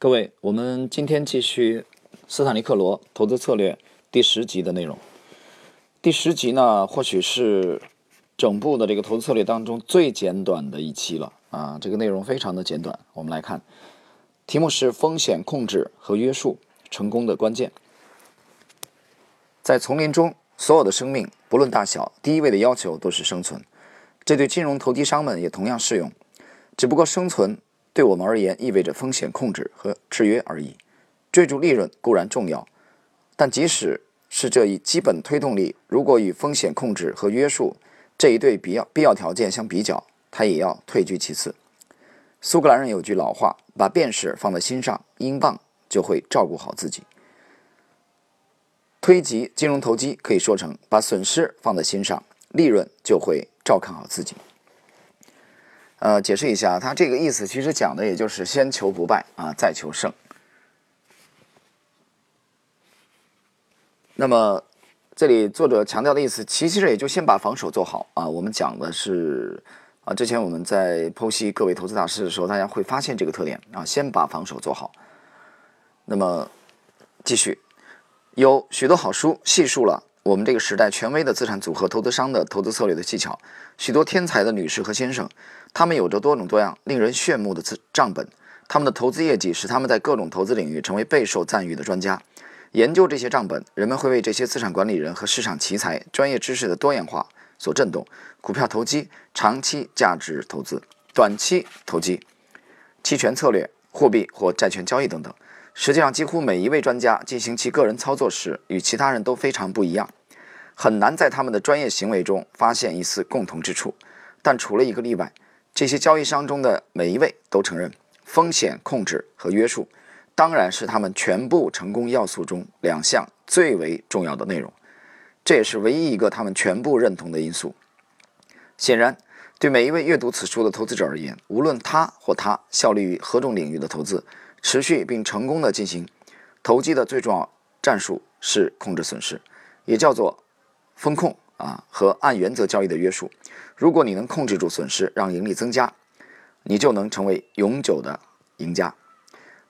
各位，我们今天继续斯坦利克罗投资策略第十集的内容。第十集呢，或许是整部的这个投资策略当中最简短的一期了啊，这个内容非常的简短。我们来看，题目是风险控制和约束成功的关键。在丛林中，所有的生命不论大小，第一位的要求都是生存，这对金融投机商们也同样适用。只不过生存。对我们而言，意味着风险控制和制约而已。追逐利润固然重要，但即使是这一基本推动力，如果与风险控制和约束这一对必要必要条件相比较，它也要退居其次。苏格兰人有句老话：“把便士放在心上，英镑就会照顾好自己。”推及金融投机，可以说成把损失放在心上，利润就会照看好自己。呃，解释一下，他这个意思其实讲的也就是先求不败啊，再求胜。那么这里作者强调的意思，其实也就先把防守做好啊。我们讲的是啊，之前我们在剖析各位投资大师的时候，大家会发现这个特点啊，先把防守做好。那么继续，有许多好书细述了。我们这个时代权威的资产组合投资商的投资策略的技巧，许多天才的女士和先生，他们有着多种多样、令人炫目的资账本。他们的投资业绩使他们在各种投资领域成为备受赞誉的专家。研究这些账本，人们会为这些资产管理人和市场奇才专业知识的多样化所震动。股票投机、长期价值投资、短期投机、期权策略、货币或债券交易等等。实际上，几乎每一位专家进行其个人操作时，与其他人都非常不一样。很难在他们的专业行为中发现一丝共同之处，但除了一个例外，这些交易商中的每一位都承认，风险控制和约束当然是他们全部成功要素中两项最为重要的内容，这也是唯一一个他们全部认同的因素。显然，对每一位阅读此书的投资者而言，无论他或他效力于何种领域的投资，持续并成功的进行投机的最重要战术是控制损失，也叫做。风控啊和按原则交易的约束，如果你能控制住损失，让盈利增加，你就能成为永久的赢家。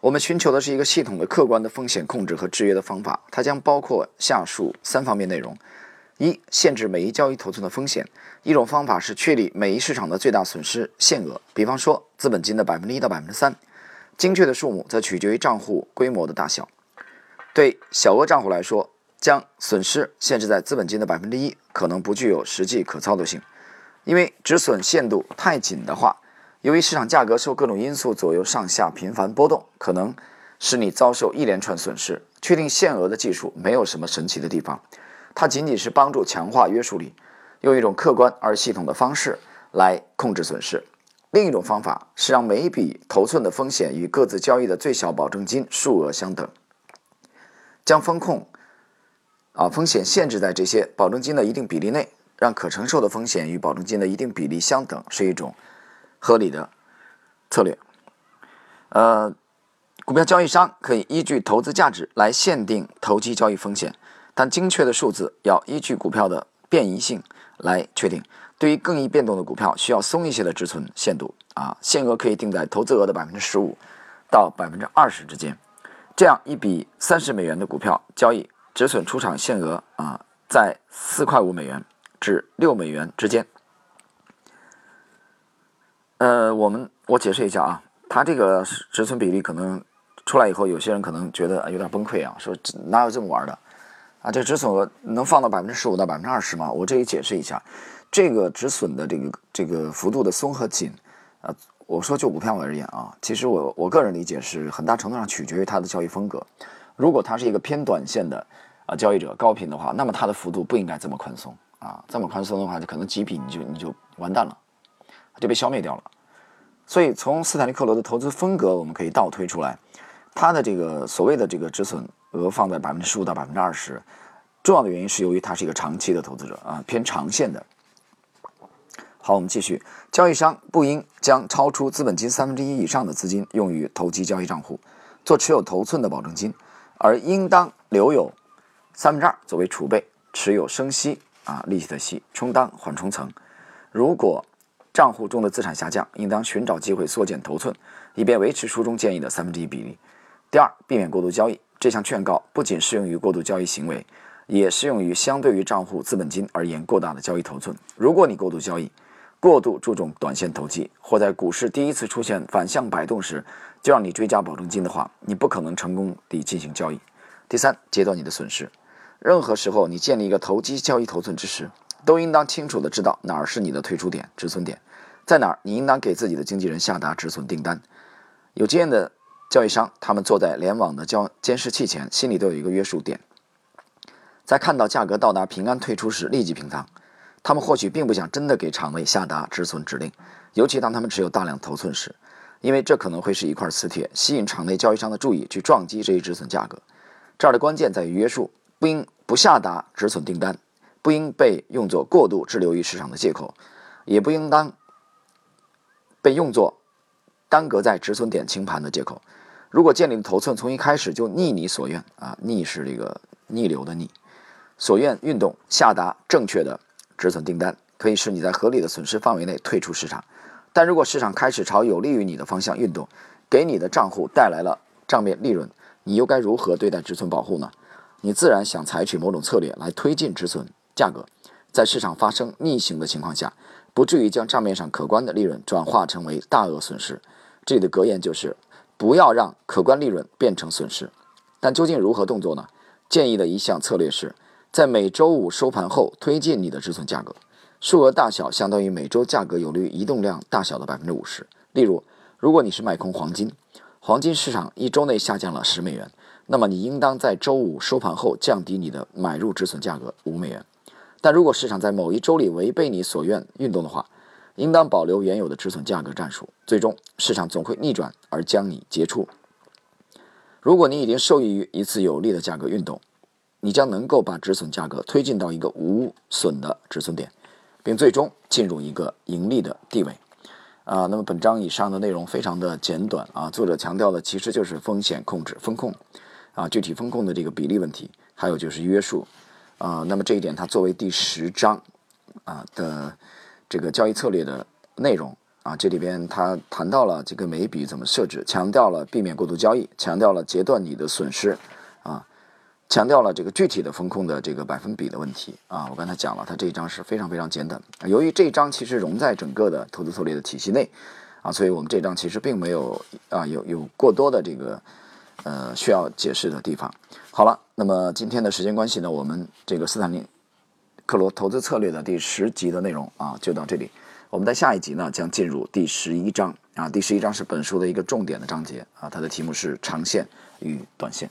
我们寻求的是一个系统的、客观的风险控制和制约的方法，它将包括下述三方面内容：一、限制每一交易头寸的风险。一种方法是确立每一市场的最大损失限额，比方说资本金的百分之一到百分之三，精确的数目则取决于账户规模的大小。对小额账户来说，将损失限制在资本金的百分之一，可能不具有实际可操作性，因为止损限度太紧的话，由于市场价格受各种因素左右上下频繁波动，可能使你遭受一连串损失。确定限额的技术没有什么神奇的地方，它仅仅是帮助强化约束力，用一种客观而系统的方式来控制损失。另一种方法是让每一笔头寸的风险与各自交易的最小保证金数额相等，将风控。啊，风险限制在这些保证金的一定比例内，让可承受的风险与保证金的一定比例相等，是一种合理的策略。呃，股票交易商可以依据投资价值来限定投机交易风险，但精确的数字要依据股票的变异性来确定。对于更易变动的股票，需要松一些的止损限度啊，限额可以定在投资额的百分之十五到百分之二十之间。这样一笔三十美元的股票交易。止损出场限额啊，在四块五美元至六美元之间。呃，我们我解释一下啊，它这个止损比例可能出来以后，有些人可能觉得有点崩溃啊，说哪有这么玩的啊？这止损额能放到百分之十五到百分之二十吗？我这里解释一下，这个止损的这个这个幅度的松和紧啊，我说就股票而言啊，其实我我个人理解是很大程度上取决于它的交易风格。如果它是一个偏短线的。啊，交易者高频的话，那么它的幅度不应该这么宽松啊，这么宽松的话，就可能几笔你就你就完蛋了，就被消灭掉了。所以从斯坦利克罗的投资风格，我们可以倒推出来，他的这个所谓的这个止损额放在百分之十五到百分之二十，重要的原因是由于他是一个长期的投资者啊，偏长线的。好，我们继续，交易商不应将超出资本金三分之一以上的资金用于投机交易账户，做持有头寸的保证金，而应当留有。三分之二作为储备，持有生息啊利息的息，充当缓冲层。如果账户中的资产下降，应当寻找机会缩减头寸，以便维持书中建议的三分之一比例。第二，避免过度交易。这项劝告不仅适用于过度交易行为，也适用于相对于账户资本金而言过大的交易头寸。如果你过度交易，过度注重短线投机，或在股市第一次出现反向摆动时就让你追加保证金的话，你不可能成功地进行交易。第三，截断你的损失。任何时候你建立一个投机交易头寸之时，都应当清楚地知道哪儿是你的退出点、止损点，在哪儿你应当给自己的经纪人下达止损订单。有经验的交易商，他们坐在联网的交监视器前，心里都有一个约束点，在看到价格到达平安退出时立即平仓。他们或许并不想真的给场内下达止损指令，尤其当他们持有大量头寸时，因为这可能会是一块磁铁，吸引场内交易商的注意去撞击这一止损价格。这儿的关键在于约束，不应不下达止损订单，不应被用作过度滞留于市场的借口，也不应当被用作耽搁在止损点清盘的借口。如果建立的头寸从一开始就逆你所愿啊，逆是这个逆流的逆，所愿运动下达正确的。止损订单可以使你在合理的损失范围内退出市场，但如果市场开始朝有利于你的方向运动，给你的账户带来了账面利润，你又该如何对待止损保护呢？你自然想采取某种策略来推进止损价格，在市场发生逆行的情况下，不至于将账面上可观的利润转化成为大额损失。这里的格言就是：不要让可观利润变成损失。但究竟如何动作呢？建议的一项策略是。在每周五收盘后推进你的止损价格，数额大小相当于每周价格有利于移动量大小的百分之五十。例如，如果你是卖空黄金，黄金市场一周内下降了十美元，那么你应当在周五收盘后降低你的买入止损价格五美元。但如果市场在某一周里违背你所愿运动的话，应当保留原有的止损价格战术。最终，市场总会逆转而将你结出。如果你已经受益于一次有利的价格运动，你将能够把止损价格推进到一个无损的止损点，并最终进入一个盈利的地位。啊，那么本章以上的内容非常的简短啊，作者强调的其实就是风险控制、风控啊，具体风控的这个比例问题，还有就是约束啊。那么这一点它作为第十章啊的这个交易策略的内容啊，这里边他谈到了这个每一笔怎么设置，强调了避免过度交易，强调了截断你的损失啊。强调了这个具体的风控的这个百分比的问题啊，我刚才讲了，它这一章是非常非常简短。由于这一章其实融在整个的投资策略的体系内啊，所以我们这一章其实并没有啊有有过多的这个呃需要解释的地方。好了，那么今天的时间关系呢，我们这个斯坦利克罗投资策略的第十集的内容啊就到这里。我们在下一集呢将进入第十一章啊，第十一章是本书的一个重点的章节啊，它的题目是长线与短线。